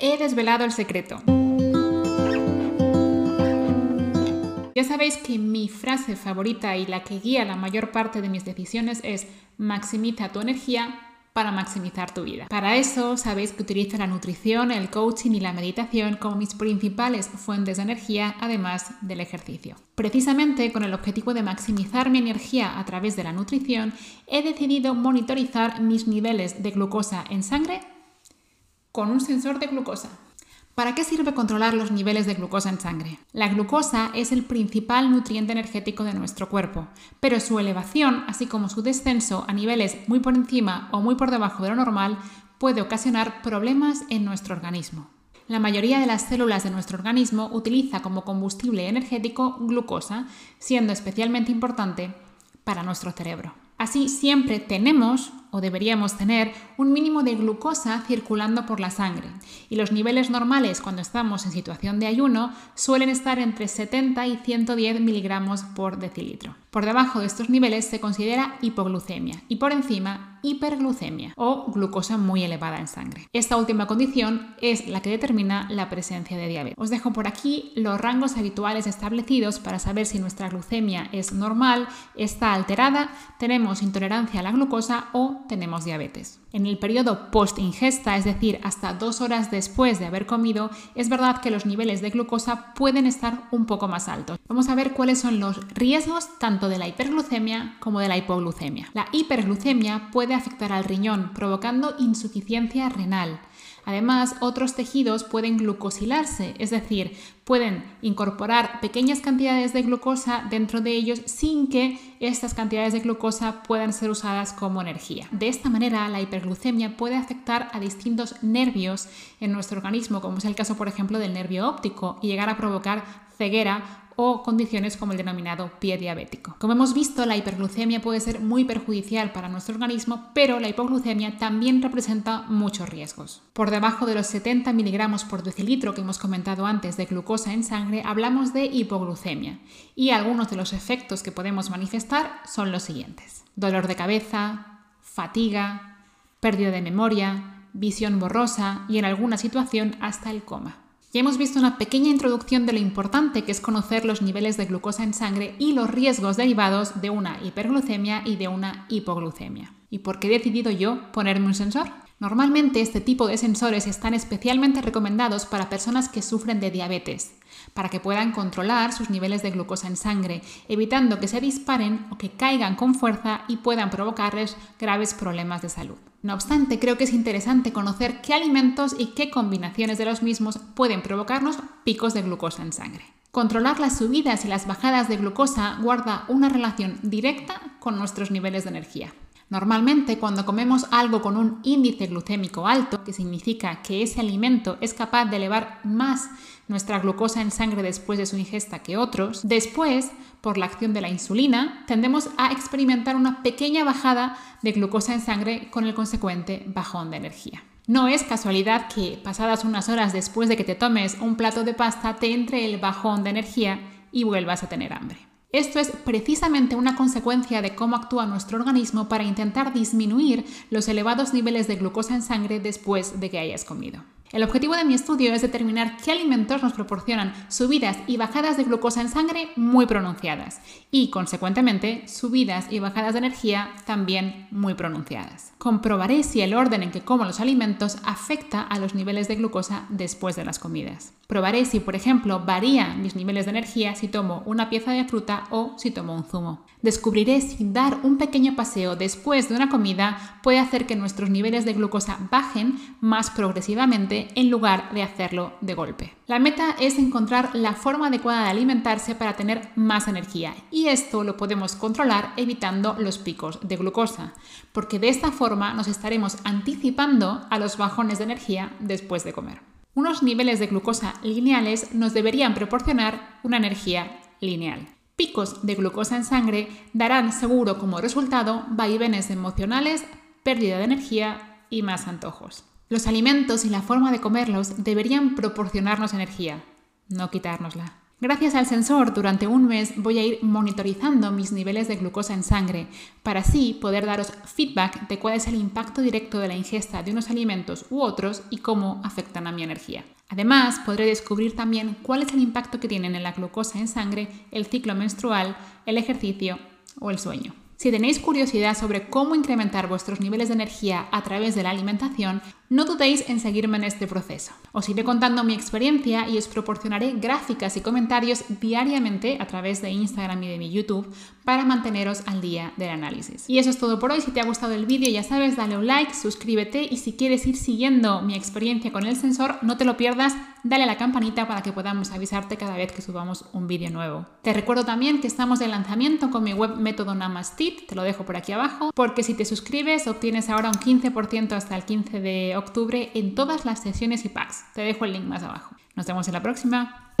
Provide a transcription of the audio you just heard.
he desvelado el secreto. Ya sabéis que mi frase favorita y la que guía la mayor parte de mis decisiones es maximiza tu energía para maximizar tu vida. Para eso sabéis que utilizo la nutrición, el coaching y la meditación como mis principales fuentes de energía, además del ejercicio. Precisamente con el objetivo de maximizar mi energía a través de la nutrición, he decidido monitorizar mis niveles de glucosa en sangre con un sensor de glucosa. ¿Para qué sirve controlar los niveles de glucosa en sangre? La glucosa es el principal nutriente energético de nuestro cuerpo, pero su elevación, así como su descenso a niveles muy por encima o muy por debajo de lo normal, puede ocasionar problemas en nuestro organismo. La mayoría de las células de nuestro organismo utiliza como combustible energético glucosa, siendo especialmente importante para nuestro cerebro. Así siempre tenemos o deberíamos tener un mínimo de glucosa circulando por la sangre y los niveles normales cuando estamos en situación de ayuno suelen estar entre 70 y 110 miligramos por decilitro. Por debajo de estos niveles se considera hipoglucemia y por encima hiperglucemia o glucosa muy elevada en sangre. Esta última condición es la que determina la presencia de diabetes. Os dejo por aquí los rangos habituales establecidos para saber si nuestra glucemia es normal, está alterada, tenemos intolerancia a la glucosa o tenemos diabetes. En el periodo post-ingesta, es decir, hasta dos horas después de haber comido, es verdad que los niveles de glucosa pueden estar un poco más altos. Vamos a ver cuáles son los riesgos tanto de la hiperglucemia como de la hipoglucemia. La hiperglucemia puede afectar al riñón, provocando insuficiencia renal. Además, otros tejidos pueden glucosilarse, es decir, pueden incorporar pequeñas cantidades de glucosa dentro de ellos sin que estas cantidades de glucosa puedan ser usadas como energía. De esta manera, la hiperglucemia puede afectar a distintos nervios en nuestro organismo, como es el caso, por ejemplo, del nervio óptico, y llegar a provocar ceguera o condiciones como el denominado pie diabético. Como hemos visto, la hiperglucemia puede ser muy perjudicial para nuestro organismo, pero la hipoglucemia también representa muchos riesgos. Por debajo de los 70 miligramos por decilitro que hemos comentado antes de glucosa en sangre, hablamos de hipoglucemia y algunos de los efectos que podemos manifestar son los siguientes. Dolor de cabeza, fatiga, pérdida de memoria, visión borrosa y en alguna situación hasta el coma. Ya hemos visto una pequeña introducción de lo importante que es conocer los niveles de glucosa en sangre y los riesgos derivados de una hiperglucemia y de una hipoglucemia. ¿Y por qué he decidido yo ponerme un sensor? Normalmente este tipo de sensores están especialmente recomendados para personas que sufren de diabetes, para que puedan controlar sus niveles de glucosa en sangre, evitando que se disparen o que caigan con fuerza y puedan provocarles graves problemas de salud. No obstante, creo que es interesante conocer qué alimentos y qué combinaciones de los mismos pueden provocarnos picos de glucosa en sangre. Controlar las subidas y las bajadas de glucosa guarda una relación directa con nuestros niveles de energía. Normalmente cuando comemos algo con un índice glucémico alto, que significa que ese alimento es capaz de elevar más nuestra glucosa en sangre después de su ingesta que otros, después, por la acción de la insulina, tendemos a experimentar una pequeña bajada de glucosa en sangre con el consecuente bajón de energía. No es casualidad que pasadas unas horas después de que te tomes un plato de pasta te entre el bajón de energía y vuelvas a tener hambre. Esto es precisamente una consecuencia de cómo actúa nuestro organismo para intentar disminuir los elevados niveles de glucosa en sangre después de que hayas comido. El objetivo de mi estudio es determinar qué alimentos nos proporcionan subidas y bajadas de glucosa en sangre muy pronunciadas y, consecuentemente, subidas y bajadas de energía también muy pronunciadas. Comprobaré si el orden en que como los alimentos afecta a los niveles de glucosa después de las comidas. Probaré si, por ejemplo, varían mis niveles de energía si tomo una pieza de fruta o si tomo un zumo. Descubriré si dar un pequeño paseo después de una comida puede hacer que nuestros niveles de glucosa bajen más progresivamente en lugar de hacerlo de golpe. La meta es encontrar la forma adecuada de alimentarse para tener más energía y esto lo podemos controlar evitando los picos de glucosa, porque de esta forma nos estaremos anticipando a los bajones de energía después de comer. Unos niveles de glucosa lineales nos deberían proporcionar una energía lineal picos de glucosa en sangre darán seguro como resultado vaivenes emocionales, pérdida de energía y más antojos. Los alimentos y la forma de comerlos deberían proporcionarnos energía, no quitárnosla. Gracias al sensor, durante un mes voy a ir monitorizando mis niveles de glucosa en sangre para así poder daros feedback de cuál es el impacto directo de la ingesta de unos alimentos u otros y cómo afectan a mi energía. Además, podré descubrir también cuál es el impacto que tienen en la glucosa en sangre el ciclo menstrual, el ejercicio o el sueño. Si tenéis curiosidad sobre cómo incrementar vuestros niveles de energía a través de la alimentación, no dudéis en seguirme en este proceso. Os iré contando mi experiencia y os proporcionaré gráficas y comentarios diariamente a través de Instagram y de mi YouTube para manteneros al día del análisis. Y eso es todo por hoy. Si te ha gustado el vídeo, ya sabes, dale un like, suscríbete y si quieres ir siguiendo mi experiencia con el sensor, no te lo pierdas, dale a la campanita para que podamos avisarte cada vez que subamos un vídeo nuevo. Te recuerdo también que estamos de lanzamiento con mi web Método Namastit, te lo dejo por aquí abajo, porque si te suscribes obtienes ahora un 15% hasta el 15 de octubre en todas las sesiones y packs. Te dejo el link más abajo. Nos vemos en la próxima.